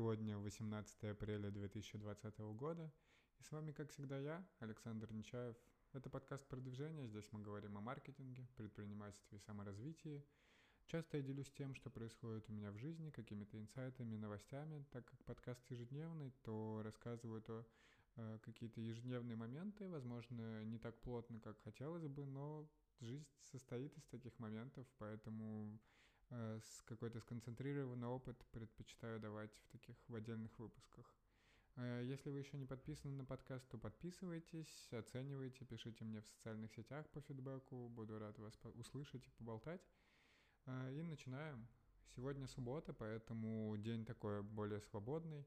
Сегодня 18 апреля 2020 года, и с вами, как всегда, я, Александр Нечаев. Это подкаст «Продвижение», здесь мы говорим о маркетинге, предпринимательстве и саморазвитии. Часто я делюсь тем, что происходит у меня в жизни, какими-то инсайтами, новостями. Так как подкаст ежедневный, то рассказываю то э, какие-то ежедневные моменты, возможно, не так плотно, как хотелось бы, но жизнь состоит из таких моментов, поэтому с какой-то сконцентрированный опыт предпочитаю давать в таких в отдельных выпусках. Э, если вы еще не подписаны на подкаст, то подписывайтесь, оценивайте, пишите мне в социальных сетях по фидбэку. Буду рад вас услышать и поболтать. Э, и начинаем. Сегодня суббота, поэтому день такой более свободный.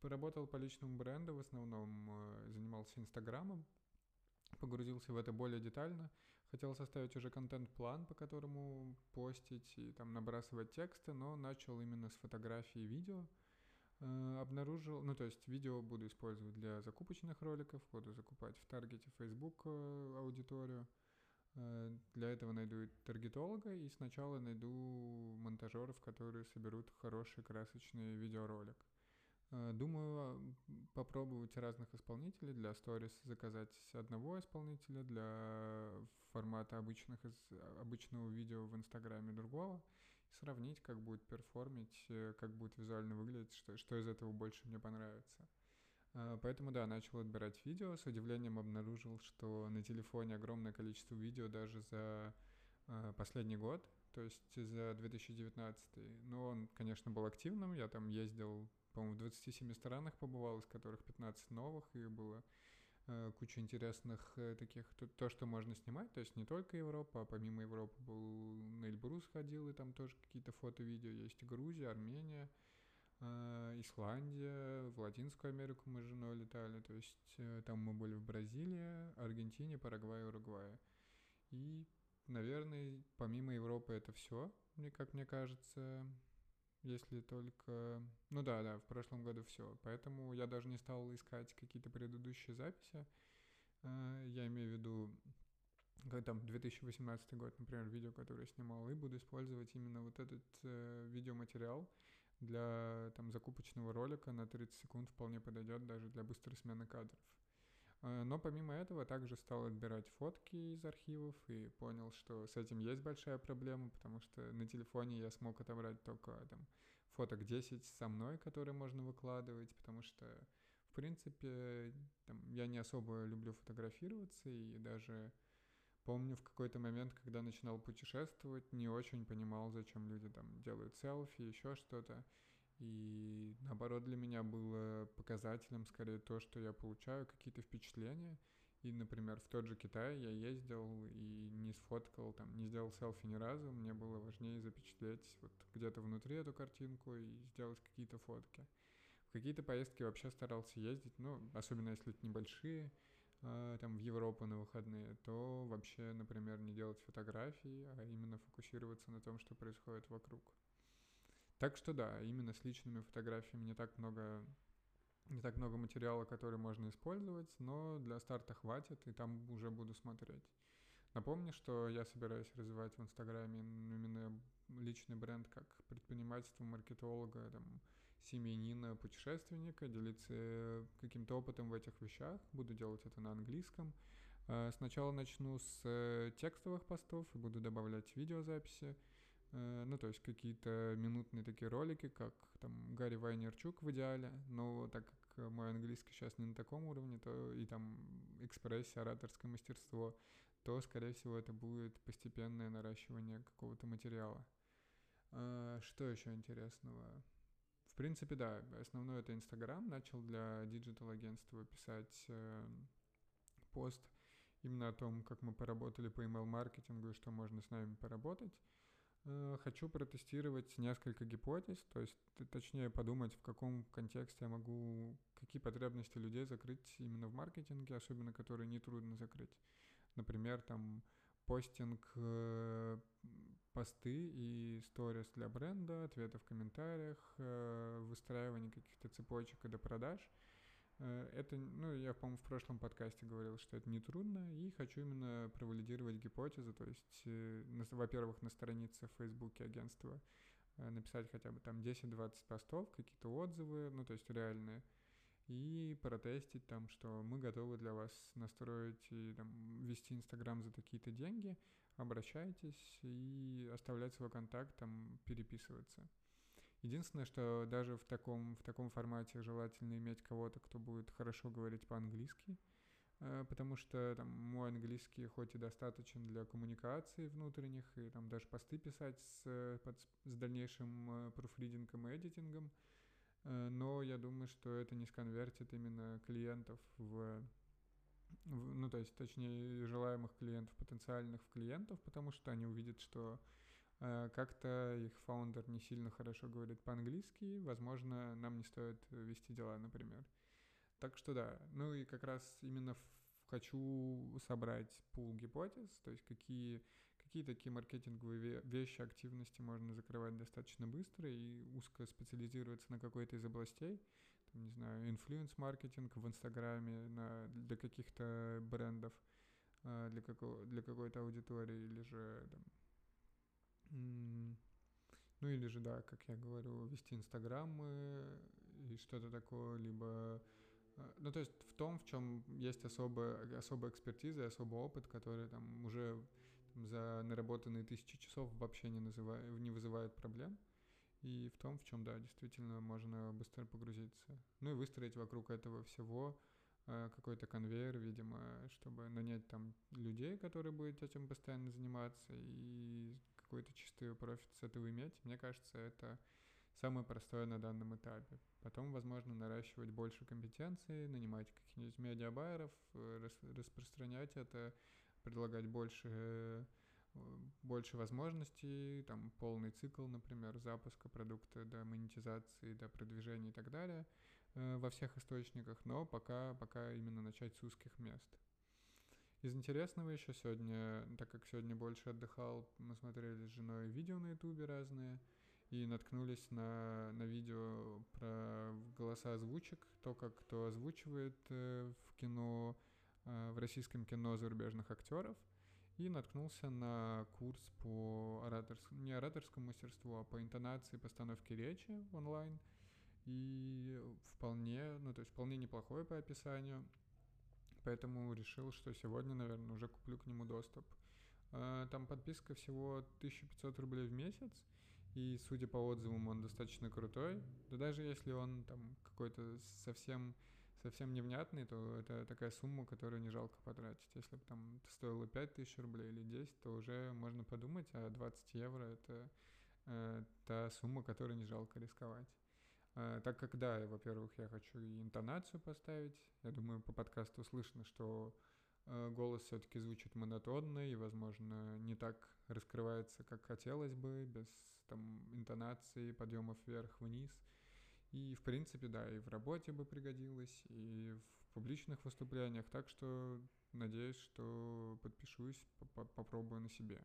Поработал по личному бренду, в основном занимался Инстаграмом, погрузился в это более детально. Хотел составить уже контент-план, по которому постить и там набрасывать тексты, но начал именно с фотографий и видео. Э, обнаружил, ну то есть видео буду использовать для закупочных роликов, буду закупать в таргете Facebook э, аудиторию. Э, для этого найду таргетолога и сначала найду монтажеров, которые соберут хороший красочный видеоролик. Э, думаю попробовать разных исполнителей. Для сторис заказать одного исполнителя, для формата обычных, обычного видео в Инстаграме другого. Сравнить, как будет перформить, э, как будет визуально выглядеть, что, что из этого больше мне понравится. Э, поэтому, да, начал отбирать видео. С удивлением обнаружил, что на телефоне огромное количество видео даже за последний год, то есть за 2019. Но он, конечно, был активным. Я там ездил по-моему, в 27 странах побывал, из которых 15 новых, и было э, куча интересных э, таких, то, то, что можно снимать, то есть не только Европа, а помимо Европы был на Эльбрус ходил, и там тоже какие-то фото-видео есть, Грузия, Армения, э, Исландия, в Латинскую Америку мы с женой летали, то есть э, там мы были в Бразилии, Аргентине, Парагвае, Уругвае. И, наверное, помимо Европы это все, мне как мне кажется если только... Ну да, да, в прошлом году все. Поэтому я даже не стал искать какие-то предыдущие записи. А, я имею в виду там 2018 год, например, видео, которое я снимал, и буду использовать именно вот этот э, видеоматериал для там закупочного ролика на 30 секунд вполне подойдет даже для быстрой смены кадров. Э, но помимо этого также стал отбирать фотки из архивов и понял, что с этим есть большая проблема, потому что на телефоне я смог отобрать только там фоток 10 со мной, которые можно выкладывать, потому что в принципе там, я не особо люблю фотографироваться и даже помню в какой-то момент, когда начинал путешествовать, не очень понимал, зачем люди там делают селфи, еще что-то. И наоборот для меня было показателем скорее то, что я получаю какие-то впечатления. И, например, в тот же Китай я ездил и не сфоткал, там, не сделал селфи ни разу. Мне было важнее запечатлеть вот где-то внутри эту картинку и сделать какие-то фотки. В какие-то поездки вообще старался ездить, ну, особенно если это небольшие, э, там, в Европу на выходные, то вообще, например, не делать фотографии, а именно фокусироваться на том, что происходит вокруг. Так что да, именно с личными фотографиями не так много не так много материала, который можно использовать, но для старта хватит, и там уже буду смотреть. Напомню, что я собираюсь развивать в Инстаграме именно личный бренд как предпринимательство, маркетолога, там, семьянина, путешественника, делиться каким-то опытом в этих вещах. Буду делать это на английском. Э, сначала начну с э, текстовых постов и буду добавлять видеозаписи. Э, ну, то есть какие-то минутные такие ролики, как там Гари Вайнерчук в идеале, но так как мой английский сейчас не на таком уровне, то и там экспрессия, ораторское мастерство, то, скорее всего, это будет постепенное наращивание какого-то материала. Э, что еще интересного? В принципе, да, основное это Инстаграм. Начал для digital-агентства писать э, пост именно о том, как мы поработали по email-маркетингу и что можно с нами поработать. Э, хочу протестировать несколько гипотез, то есть точнее подумать, в каком контексте я могу, какие потребности людей закрыть именно в маркетинге, особенно которые нетрудно закрыть. Например, там постинг, э, посты и сторис для бренда, ответы в комментариях, э, выстраивание каких-то цепочек до продаж – это, ну, я, по-моему, в прошлом подкасте говорил, что это не трудно, и хочу именно провалидировать гипотезу, то есть, э, во-первых, на странице в Фейсбуке агентства написать хотя бы там 10-20 постов, какие-то отзывы, ну, то есть реальные, и протестить там, что мы готовы для вас настроить и там, вести Инстаграм за такие-то деньги, обращайтесь и оставлять свой контакт, там, переписываться. Единственное, что даже в таком, в таком формате желательно иметь кого-то, кто будет хорошо говорить по-английски, э, потому что там мой английский хоть и достаточен для коммуникации внутренних, и там даже посты писать с, под, с дальнейшим э, пруфридингом и эдитингом, э, но я думаю, что это не сконвертит именно клиентов в, в ну, то есть, точнее, желаемых клиентов, потенциальных в клиентов, потому что они увидят, что Э, как-то их фаундер не сильно хорошо говорит по-английски, возможно, нам не стоит вести дела, например. Так что да, ну и как раз именно хочу собрать пул гипотез, то есть какие, какие такие маркетинговые вещи, активности можно закрывать достаточно быстро и узко специализироваться на какой-то из областей, там, не знаю, инфлюенс-маркетинг в Инстаграме на, для каких-то брендов, э, для, какого, для какой-то аудитории, или же там, ну или же, да, как я говорю, вести инстаграмы и что-то такое, либо... Э, ну, то есть в том, в чем есть особая, особая экспертиза и особый опыт, который там уже там, за наработанные тысячи часов вообще не, называет, не вызывает проблем. И в том, в чем, да, действительно можно быстро погрузиться. Ну и выстроить вокруг этого всего э, какой-то конвейер, видимо, чтобы нанять там людей, которые будут этим постоянно заниматься, и какой-то чистый профит с этого иметь, мне кажется, это самое простое на данном этапе. Потом, возможно, наращивать больше компетенций, нанимать каких-нибудь медиабайеров, э, распространять это, предлагать больше, э, больше возможностей, там полный цикл, например, запуска продукта до монетизации, до продвижения и так далее э, во всех источниках, но пока, пока именно начать с узких мест. Из интересного еще сегодня, так как сегодня больше отдыхал, мы смотрели с женой видео на ютубе разные и наткнулись на, на видео про голоса озвучек, то, как кто озвучивает э, в кино, э, в российском кино зарубежных актеров, и наткнулся на курс по ораторскому, не ораторскому мастерству, а по интонации, постановке речи онлайн, и вполне, ну то есть вполне неплохое по описанию, поэтому решил, что сегодня, наверное, уже куплю к нему доступ. А, там подписка всего 1500 рублей в месяц, и, судя по отзывам, он достаточно крутой. Да даже если он там какой-то совсем совсем невнятный, то это такая сумма, которую не жалко потратить. Если бы там стоило 5000 рублей или 10, то уже можно подумать, а 20 евро — это э, та сумма, которую не жалко рисковать. А, так как, да, во-первых, я хочу и интонацию поставить. Я думаю, по подкасту слышно, что э, голос все-таки звучит монотонно и, возможно, не так раскрывается, как хотелось бы, без там интонации, подъемов вверх-вниз. И, в принципе, да, и в работе бы пригодилось, и в публичных выступлениях. Так что надеюсь, что подпишусь, попробую на себе.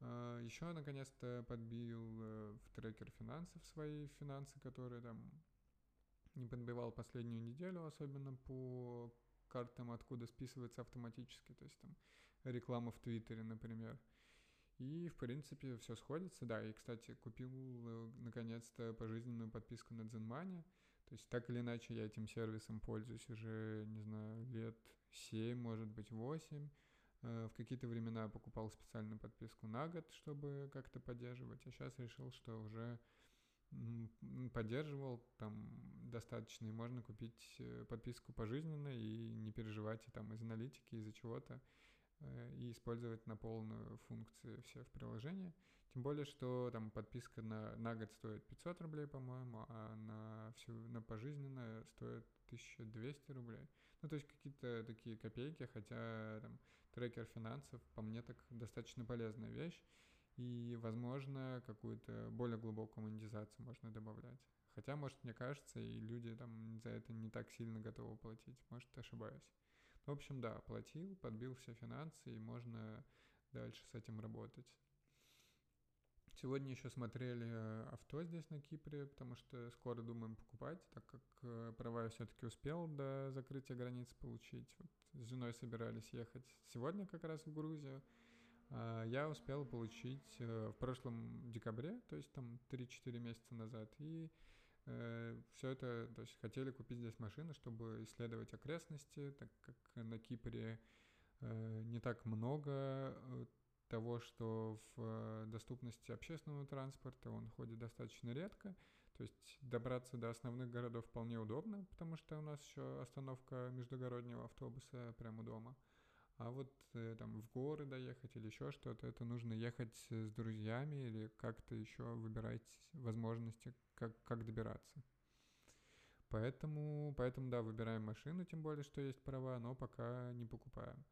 А, Еще наконец-то подбил э, в трекер финансов свои финансы, которые там не подбивал последнюю неделю, особенно по картам, откуда списывается автоматически, то есть там реклама в Твиттере, например. И, в принципе, все сходится. Да, и, кстати, купил э, наконец-то пожизненную подписку на Zenmoney. То есть, так или иначе, я этим сервисом пользуюсь уже, не знаю, лет 7, может быть, 8. Э, в какие-то времена я покупал специальную подписку на год, чтобы как-то поддерживать, а сейчас решил, что уже поддерживал там достаточно, и можно купить э, подписку пожизненно и не переживать и там из аналитики, из-за чего-то, э, и использовать на полную функции все в приложении. Тем более, что там подписка на, на год стоит 500 рублей, по-моему, а на, всю, на пожизненно стоит 1200 рублей. Ну, то есть какие-то такие копейки, хотя там трекер финансов, по мне, так достаточно полезная вещь. И, возможно, какую-то более глубокую монетизацию можно добавлять. Хотя, может, мне кажется, и люди там за это не так сильно готовы платить. Может, ошибаюсь. В общем, да, платил, подбил все финансы, и можно дальше с этим работать. Сегодня еще смотрели э, авто здесь на Кипре, потому что скоро думаем покупать, так как э, права я все-таки успел до закрытия границ получить. Вот с женой собирались ехать сегодня как раз в Грузию. А, я успел получить э, в прошлом декабре, то есть там 3-4 месяца назад, и все это, то есть хотели купить здесь машины, чтобы исследовать окрестности, так как на Кипре не так много того, что в э, доступности общественного транспорта он ходит достаточно редко, то есть добраться до основных городов вполне удобно, потому что у нас еще остановка междугороднего автобуса прямо дома. А вот э, там в горы доехать или еще что-то, это нужно ехать с друзьями или как-то еще выбирать возможности, как, как добираться. Поэтому, поэтому, да, выбираем машину, тем более, что есть права, но пока не покупаем.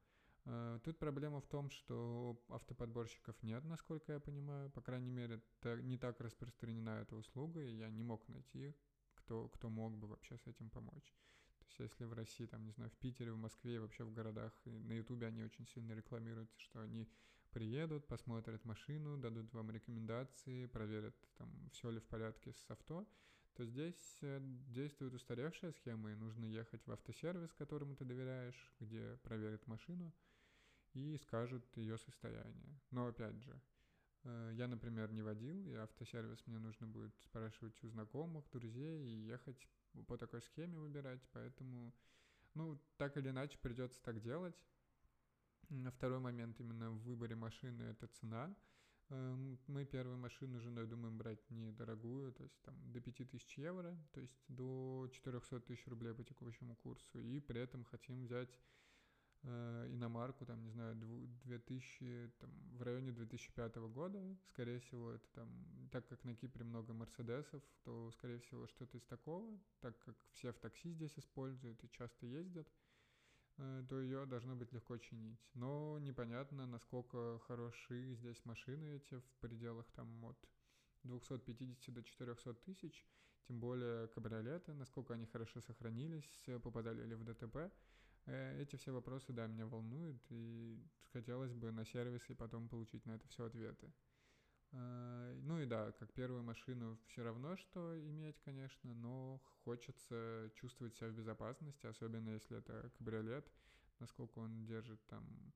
Э, тут проблема в том, что автоподборщиков нет, насколько я понимаю. По крайней мере, не так распространена эта услуга, и я не мог найти, кто, кто мог бы вообще с этим помочь. То есть если в России, там, не знаю, в Питере, в Москве, вообще в городах, на Ютубе они очень сильно рекламируют, что они приедут, посмотрят машину, дадут вам рекомендации, проверят, там, все ли в порядке с авто, то здесь э, действует устаревшая схема, и нужно ехать в автосервис, которому ты доверяешь, где проверят машину и скажут ее состояние. Но опять же, э, я, например, не водил, и автосервис мне нужно будет спрашивать у знакомых, друзей и ехать по такой схеме выбирать, поэтому, ну, так или иначе придется так делать. Второй момент именно в выборе машины – это цена. Эм, мы первую машину с женой думаем брать недорогую, то есть там до 5000 евро, то есть до 400 тысяч рублей по текущему курсу, и при этом хотим взять э, иномарку, там, не знаю, 2000, там, в районе 2005 года, скорее всего, это там, так как на Кипре много мерседесов, то, скорее всего, что-то из такого, так как все в такси здесь используют и часто ездят, э, то ее должно быть легко чинить. Но непонятно, насколько хороши здесь машины эти в пределах там от 250 до 400 тысяч, тем более кабриолеты, насколько они хорошо сохранились, попадали ли в ДТП. Э, эти все вопросы, да, меня волнуют, и хотелось бы на сервисе потом получить на это все ответы. Э, ну и да, как первую машину все равно, что иметь, конечно, но хочется чувствовать себя в безопасности, особенно если это кабриолет, насколько он держит там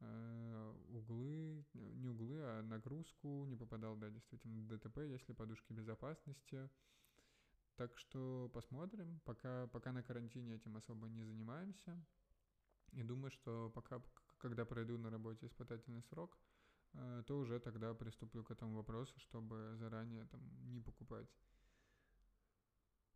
э, углы, не углы, а нагрузку, не попадал, да, действительно, в ДТП, если подушки безопасности, так что посмотрим. Пока, пока на карантине этим особо не занимаемся. И думаю, что пока, когда пройду на работе испытательный срок, э, то уже тогда приступлю к этому вопросу, чтобы заранее там не покупать.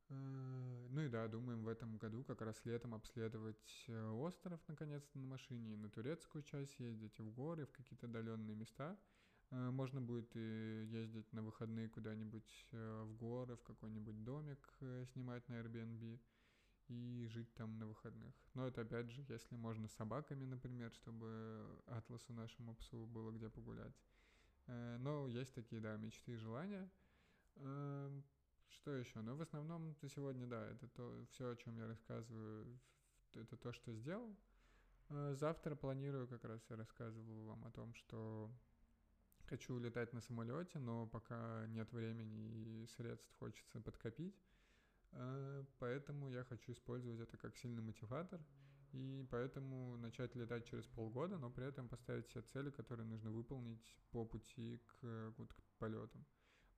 Э, ну и да, думаем в этом году как раз летом обследовать э, остров наконец-то на машине, на турецкую часть ездить, в горы, в какие-то отдаленные места – можно будет и ездить на выходные куда-нибудь э, в горы, в какой-нибудь домик э, снимать на Airbnb и жить там на выходных. Но это опять же, если можно с собаками, например, чтобы Атласу нашему псу было где погулять. Но есть такие, да, мечты и желания. Что еще? Ну, в основном то сегодня, да, это то, все, о чем я рассказываю, это то, что сделал. Завтра планирую, как раз я рассказывал вам о том, что Хочу летать на самолете, но пока нет времени и средств хочется подкопить. Э, поэтому я хочу использовать это как сильный мотиватор. И поэтому начать летать через полгода, но при этом поставить все цели, которые нужно выполнить по пути к, к полетам.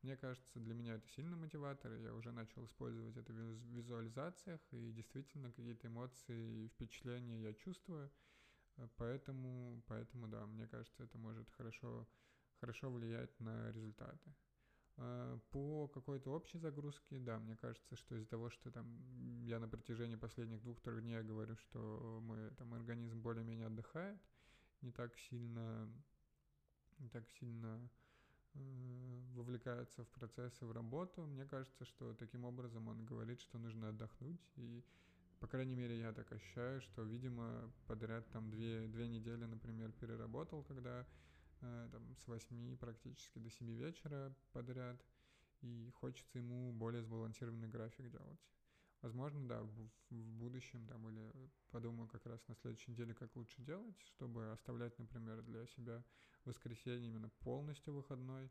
Мне кажется, для меня это сильный мотиватор, я уже начал использовать это в визуализациях, и действительно какие-то эмоции и впечатления я чувствую, э, поэтому, поэтому да, мне кажется, это может хорошо хорошо влиять на результаты. А, по какой-то общей загрузке, да, мне кажется, что из-за того, что там я на протяжении последних двух-трех дней говорю, что мой там организм более-менее отдыхает, не так сильно, не так сильно э, вовлекается в процессы, в работу, мне кажется, что таким образом он говорит, что нужно отдохнуть, и по крайней мере, я так ощущаю, что, видимо, подряд там две, две недели, например, переработал, когда там, с 8 практически до 7 вечера подряд, и хочется ему более сбалансированный график делать. Возможно, да, в, будущем там или подумаю как раз на следующей неделе, как лучше делать, чтобы оставлять, например, для себя воскресенье именно полностью выходной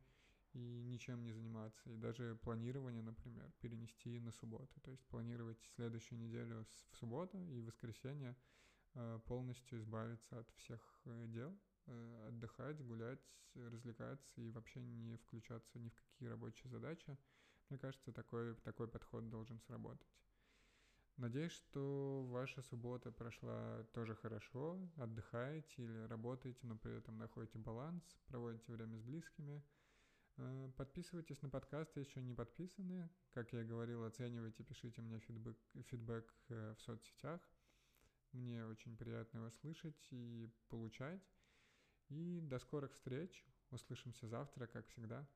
и ничем не заниматься. И даже планирование, например, перенести на субботу. То есть планировать следующую неделю в субботу и воскресенье э, полностью избавиться от всех э, дел э, отдыхать, гулять, развлекаться и вообще не включаться ни в какие рабочие задачи. Мне кажется, такой, такой подход должен сработать. Надеюсь, что ваша суббота прошла тоже хорошо, отдыхаете или работаете, но при этом находите баланс, проводите время с близкими. Э, подписывайтесь на подкаст, если еще не подписаны. Как я говорил, оценивайте, пишите мне фидбэк, фидбэк э, в соцсетях. Мне очень приятно его слышать и получать. И до скорых встреч. Услышимся завтра, как всегда.